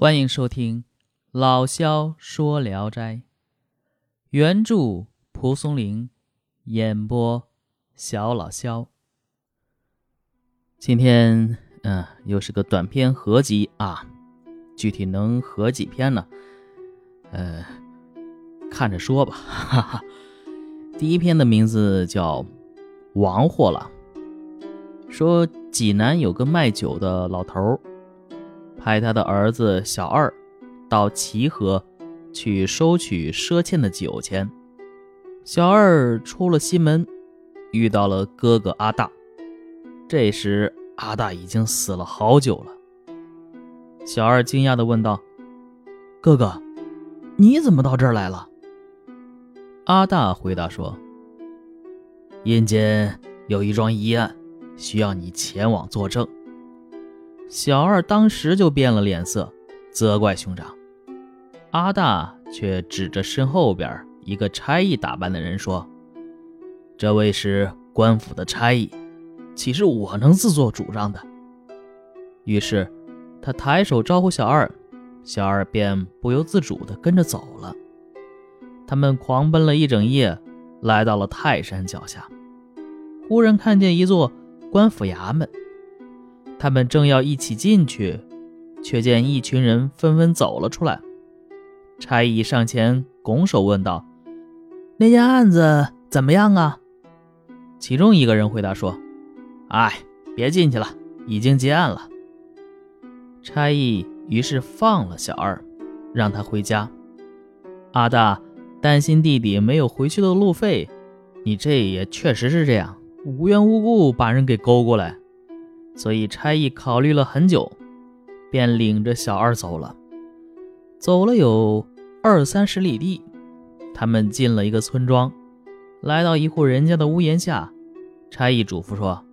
欢迎收听老萧说聊斋，原著蒲松龄，演播小老萧。今天嗯，又是个短篇合集啊，具体能合几篇呢？呃，看着说吧。哈哈。第一篇的名字叫《王货郎》，说济南有个卖酒的老头儿。派他的儿子小二到齐河去收取赊欠的酒钱。小二出了西门，遇到了哥哥阿大。这时阿大已经死了好久了。小二惊讶地问道：“哥哥，你怎么到这儿来了？”阿大回答说：“阴间有一桩疑案，需要你前往作证。”小二当时就变了脸色，责怪兄长。阿大却指着身后边一个差役打扮的人说：“这位是官府的差役，岂是我能自作主张的？”于是他抬手招呼小二，小二便不由自主地跟着走了。他们狂奔了一整夜，来到了泰山脚下，忽然看见一座官府衙门。他们正要一起进去，却见一群人纷纷走了出来。差役上前拱手问道：“那件案子怎么样啊？”其中一个人回答说：“哎，别进去了，已经结案了。”差役于是放了小二，让他回家。阿大担心弟弟没有回去的路费，你这也确实是这样，无缘无故把人给勾过来。所以差役考虑了很久，便领着小二走了。走了有二三十里地，他们进了一个村庄，来到一户人家的屋檐下。差役嘱咐说：“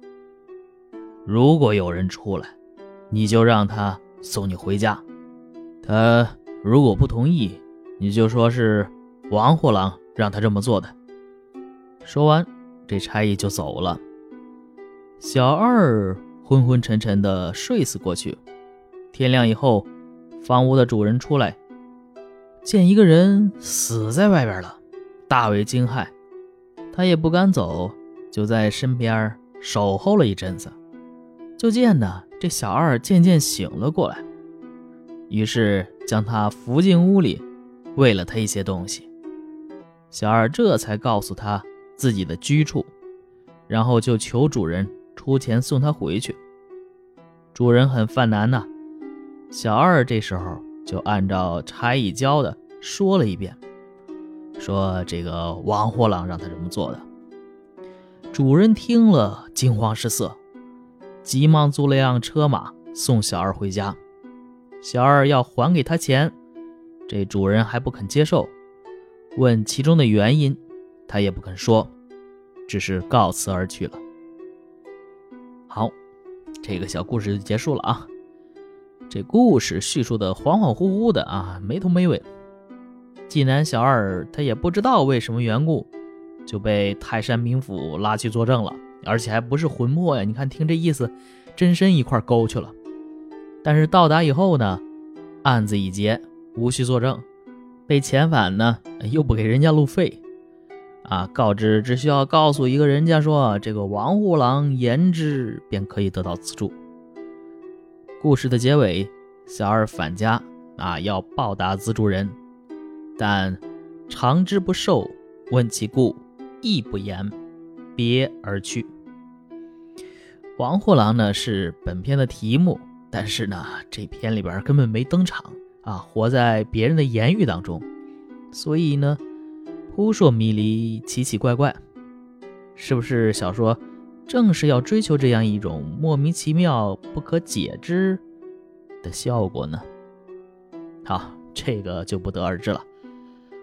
如果有人出来，你就让他送你回家。他如果不同意，你就说是王货郎让他这么做的。”说完，这差役就走了。小二。昏昏沉沉的睡死过去。天亮以后，房屋的主人出来，见一个人死在外边了，大为惊骇。他也不敢走，就在身边守候了一阵子。就见呢，这小二渐渐醒了过来，于是将他扶进屋里，喂了他一些东西。小二这才告诉他自己的居处，然后就求主人。出钱送他回去。主人很犯难呐。小二这时候就按照差役教的说了一遍，说这个王货郎让他这么做的。主人听了惊慌失色，急忙租了辆车马送小二回家。小二要还给他钱，这主人还不肯接受，问其中的原因，他也不肯说，只是告辞而去了。这个小故事就结束了啊。这故事叙述的恍恍惚惚的啊，没头没尾。济南小二他也不知道为什么缘故，就被泰山名府拉去作证了，而且还不是魂魄呀。你看，听这意思，真身一块勾去了。但是到达以后呢，案子已结，无需作证。被遣返呢，又不给人家路费。啊，告知只需要告诉一个人家说这个王虎郎言之，便可以得到资助。故事的结尾，小二返家啊，要报答资助人，但长之不受，问其故，亦不言，别而去。王虎郎呢是本片的题目，但是呢这篇里边根本没登场啊，活在别人的言语当中，所以呢。扑朔迷离，奇奇怪怪，是不是小说正是要追求这样一种莫名其妙、不可解之的效果呢？好，这个就不得而知了。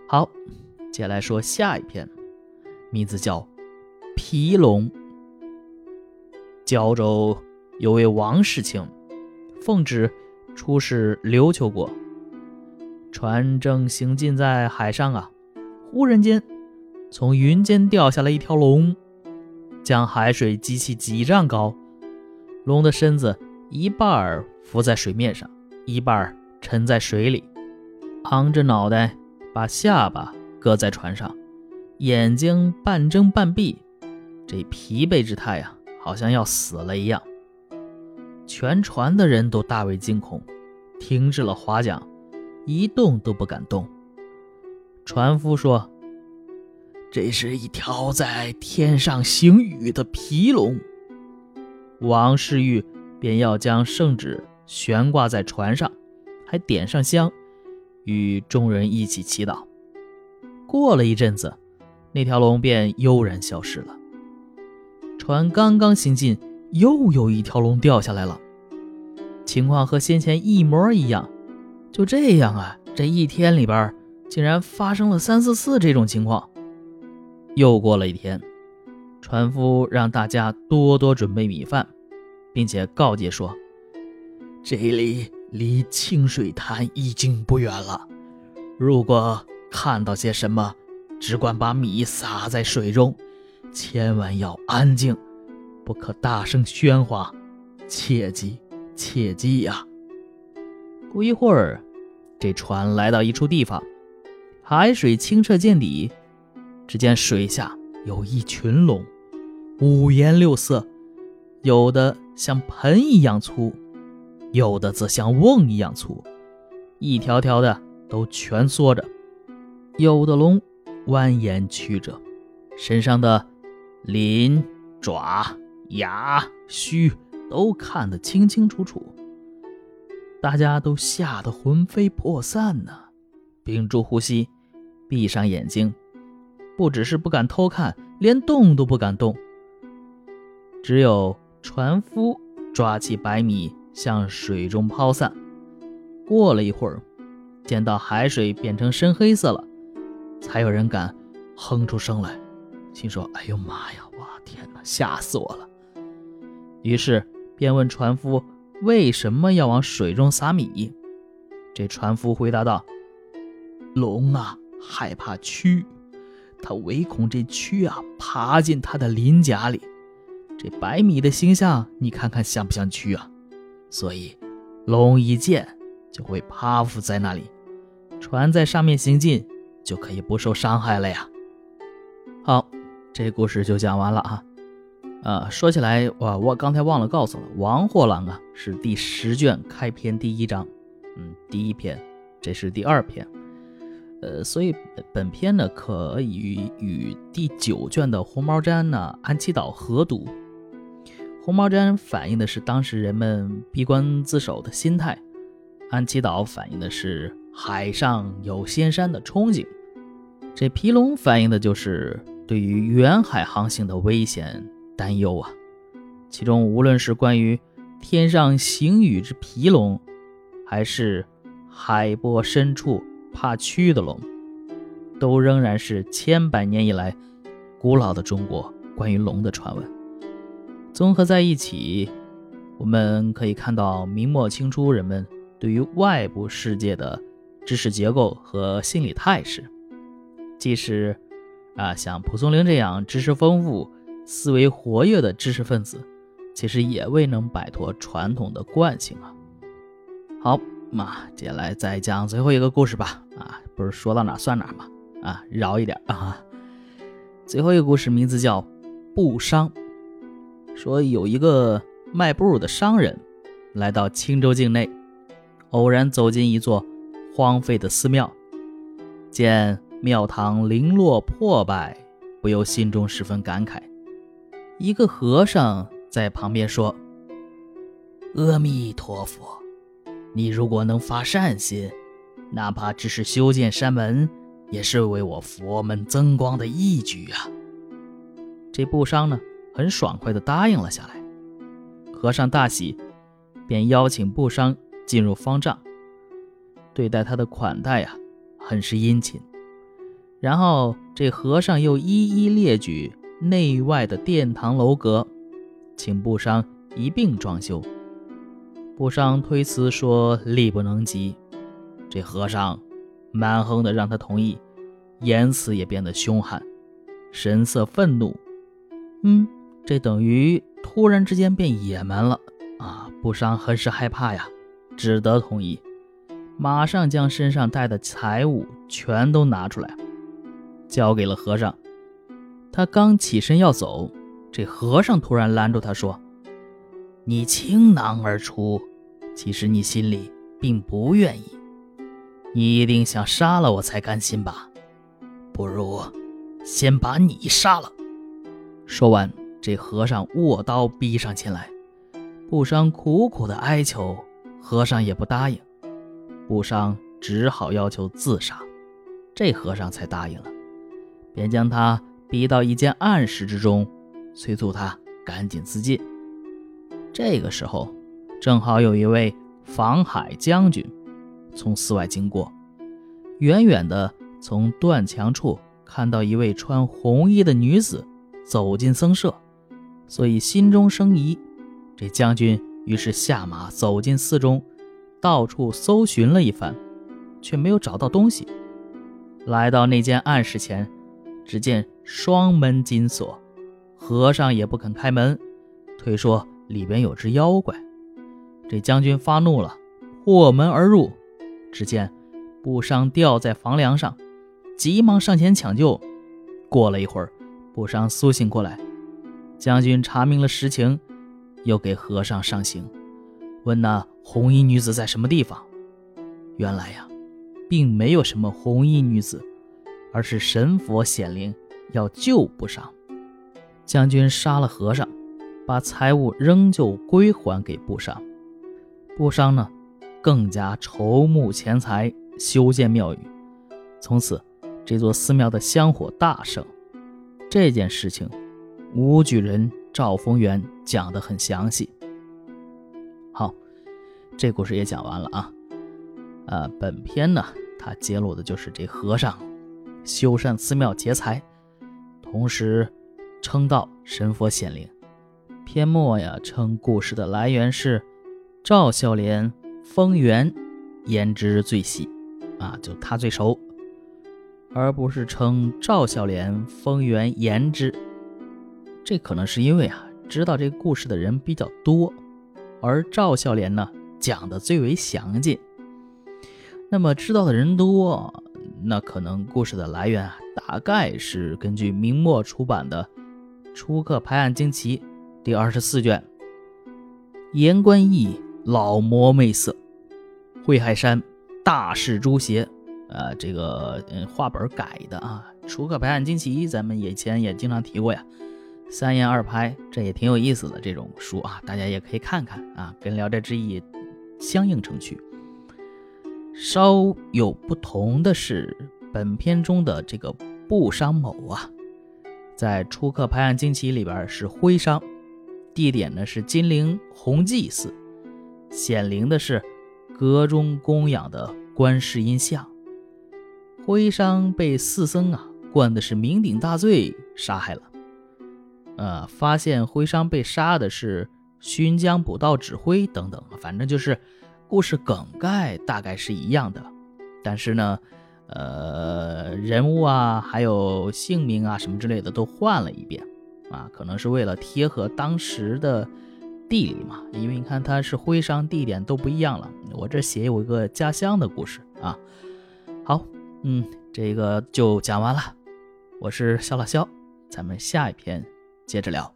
好，接下来说下一篇，名字叫《皮龙》。胶州有位王世清，奉旨出使琉球国，船正行进在海上啊。忽然间，从云间掉下来一条龙，将海水激起几丈高。龙的身子一半浮在水面上，一半沉在水里，昂着脑袋，把下巴搁在船上，眼睛半睁半闭，这疲惫之态呀，好像要死了一样。全船的人都大为惊恐，停止了划桨，一动都不敢动。船夫说：“这是一条在天上行雨的皮龙。”王世玉便要将圣旨悬挂在船上，还点上香，与众人一起祈祷。过了一阵子，那条龙便悠然消失了。船刚刚行进，又有一条龙掉下来了，情况和先前一模一样。就这样啊，这一天里边竟然发生了三四次这种情况。又过了一天，船夫让大家多多准备米饭，并且告诫说：“这里离清水潭已经不远了，如果看到些什么，只管把米撒在水中。”千万要安静，不可大声喧哗，切记切记呀！不一会儿，这船来到一处地方，海水清澈见底，只见水下有一群龙，五颜六色，有的像盆一样粗，有的则像瓮一样粗，一条条的都蜷缩着，有的龙蜿蜒曲折，身上的。鳞、爪、牙、须都看得清清楚楚，大家都吓得魂飞魄散呢，屏住呼吸，闭上眼睛，不只是不敢偷看，连动都不敢动。只有船夫抓起白米向水中抛散，过了一会儿，见到海水变成深黑色了，才有人敢哼出声来。心说：“哎呦妈呀！哇天哪，吓死我了！”于是便问船夫：“为什么要往水中撒米？”这船夫回答道：“龙啊，害怕蛆，他唯恐这蛆啊爬进他的鳞甲里。这白米的形象，你看看像不像蛆啊？所以，龙一见就会趴伏在那里，船在上面行进就可以不受伤害了呀。”好。这故事就讲完了啊，呃，说起来，我我刚才忘了告诉了，《王货郎》啊是第十卷开篇第一章，嗯，第一篇，这是第二篇，呃，所以本篇呢可以与第九卷的《红毛毡》呢安七岛合读，《红毛毡》反映的是当时人们闭关自守的心态，安七岛反映的是海上有仙山的憧憬，这皮龙反映的就是。对于远海航行的危险担忧啊，其中无论是关于天上行雨之皮龙，还是海波深处怕蛆的龙，都仍然是千百年以来古老的中国关于龙的传闻。综合在一起，我们可以看到明末清初人们对于外部世界的知识结构和心理态势，即使。啊，像蒲松龄这样知识丰富、思维活跃的知识分子，其实也未能摆脱传统的惯性啊。好，嘛接下来再讲最后一个故事吧。啊，不是说到哪算哪吗？啊，饶一点啊。最后一个故事名字叫《布商》，说有一个卖布的商人来到青州境内，偶然走进一座荒废的寺庙，见。庙堂零落破败，不由心中十分感慨。一个和尚在旁边说：“阿弥陀佛，你如果能发善心，哪怕只是修建山门，也是为我佛门增光的义举啊。”这布商呢，很爽快地答应了下来。和尚大喜，便邀请布商进入方丈，对待他的款待呀，很是殷勤。然后这和尚又一一列举内外的殿堂楼阁，请布商一并装修。布商推辞说力不能及，这和尚蛮横的让他同意，言辞也变得凶悍，神色愤怒。嗯，这等于突然之间变野蛮了啊！布商很是害怕呀，只得同意。马上将身上带的财物全都拿出来，交给了和尚。他刚起身要走，这和尚突然拦住他说：“你倾囊而出，其实你心里并不愿意，你一定想杀了我才甘心吧？不如先把你杀了。”说完，这和尚握刀逼上前来。布商苦苦的哀求，和尚也不答应。布商只好要求自杀，这和尚才答应了，便将他逼到一间暗室之中，催促他赶紧自尽。这个时候，正好有一位防海将军从寺外经过，远远的从断墙处看到一位穿红衣的女子走进僧舍，所以心中生疑。这将军于是下马走进寺中，到处搜寻了一番，却没有找到东西。来到那间暗室前，只见双门紧锁，和尚也不肯开门，推说里边有只妖怪。这将军发怒了，破门而入，只见布商吊在房梁上，急忙上前抢救。过了一会儿，布商苏醒过来，将军查明了实情。又给和尚上刑，问那红衣女子在什么地方。原来呀，并没有什么红衣女子，而是神佛显灵要救不上。将军杀了和尚，把财物仍旧归还给布商。布商呢，更加筹募钱财修建庙宇。从此，这座寺庙的香火大盛。这件事情，武举人。赵丰源讲的很详细。好，这故事也讲完了啊。呃，本篇呢，它揭露的就是这和尚修缮寺庙劫财，同时称道神佛显灵。篇末呀，称故事的来源是赵孝廉、丰源言之最细啊，就他最熟，而不是称赵孝廉、丰源言之。这可能是因为啊，知道这个故事的人比较多，而赵孝廉呢讲的最为详尽。那么知道的人多，那可能故事的来源啊，大概是根据明末出版的《初刻拍案惊奇》第二十四卷“言官义老魔媚色，惠海山大事诛邪”啊，这个嗯画本改的啊，《出客拍案惊奇》咱们以前也经常提过呀。三言二拍，这也挺有意思的这种书啊，大家也可以看看啊，跟《聊斋志异》相映成趣。稍有不同的是，本片中的这个布商某啊，在出客拍案惊奇里边是徽商，地点呢是金陵弘济寺，显灵的是阁中供养的观世音像。徽商被四僧啊灌的是酩酊大醉，杀害了。呃，发现徽商被杀的是勋江捕道指挥等等，反正就是故事梗概大概是一样的，但是呢，呃，人物啊，还有姓名啊什么之类的都换了一遍，啊，可能是为了贴合当时的地理嘛，因为你看它是徽商，地点都不一样了。我这写有一个家乡的故事啊。好，嗯，这个就讲完了，我是肖老肖，咱们下一篇。接着聊。